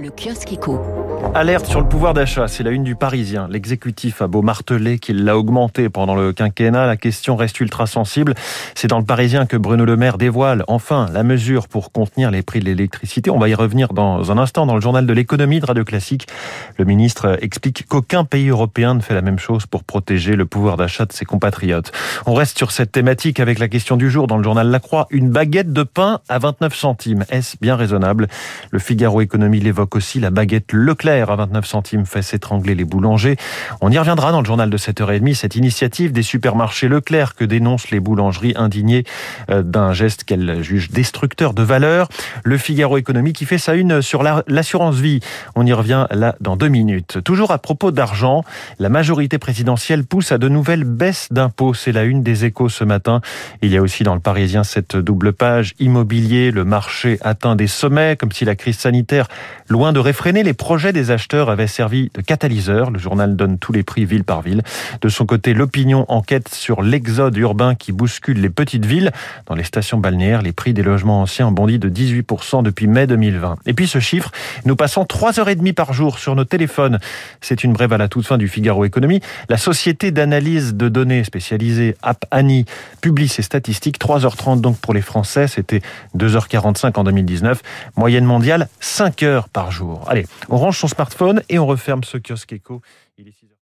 Le kiosque éco. Alerte sur le pouvoir d'achat, c'est la une du Parisien. L'exécutif a beau marteler qu'il l'a augmenté pendant le quinquennat, la question reste ultra sensible. C'est dans le Parisien que Bruno Le Maire dévoile enfin la mesure pour contenir les prix de l'électricité. On va y revenir dans un instant dans le journal de l'économie de Radio Classique. Le ministre explique qu'aucun pays européen ne fait la même chose pour protéger le pouvoir d'achat de ses compatriotes. On reste sur cette thématique avec la question du jour dans le journal La Croix. Une baguette de pain à 29 centimes. Est-ce bien raisonnable? Le Figaro Économie l'évoque aussi, la baguette Leclerc à 29 centimes fait s'étrangler les boulangers. On y reviendra dans le journal de 7h30, cette initiative des supermarchés Leclerc que dénoncent les boulangeries indignées euh, d'un geste qu'elles jugent destructeur de valeur. Le Figaro Économie qui fait sa une sur l'assurance vie. On y revient là dans deux minutes. Toujours à propos d'argent, la majorité présidentielle pousse à de nouvelles baisses d'impôts. C'est la une des échos ce matin. Il y a aussi dans le Parisien cette double page immobilier. Le marché atteint des sommets comme si la crise sanitaire Loin de réfréner, les projets des acheteurs avaient servi de catalyseur. Le journal donne tous les prix ville par ville. De son côté, l'opinion enquête sur l'exode urbain qui bouscule les petites villes. Dans les stations balnéaires, les prix des logements anciens ont bondi de 18% depuis mai 2020. Et puis ce chiffre, nous passons 3h30 par jour sur nos téléphones. C'est une brève à la toute fin du Figaro Économie. La société d'analyse de données spécialisée App Annie publie ses statistiques. 3h30 donc pour les Français, c'était 2h45 en 2019. Moyenne mondiale, 5 heures par jour. Allez, on range son smartphone et on referme ce kiosque éco.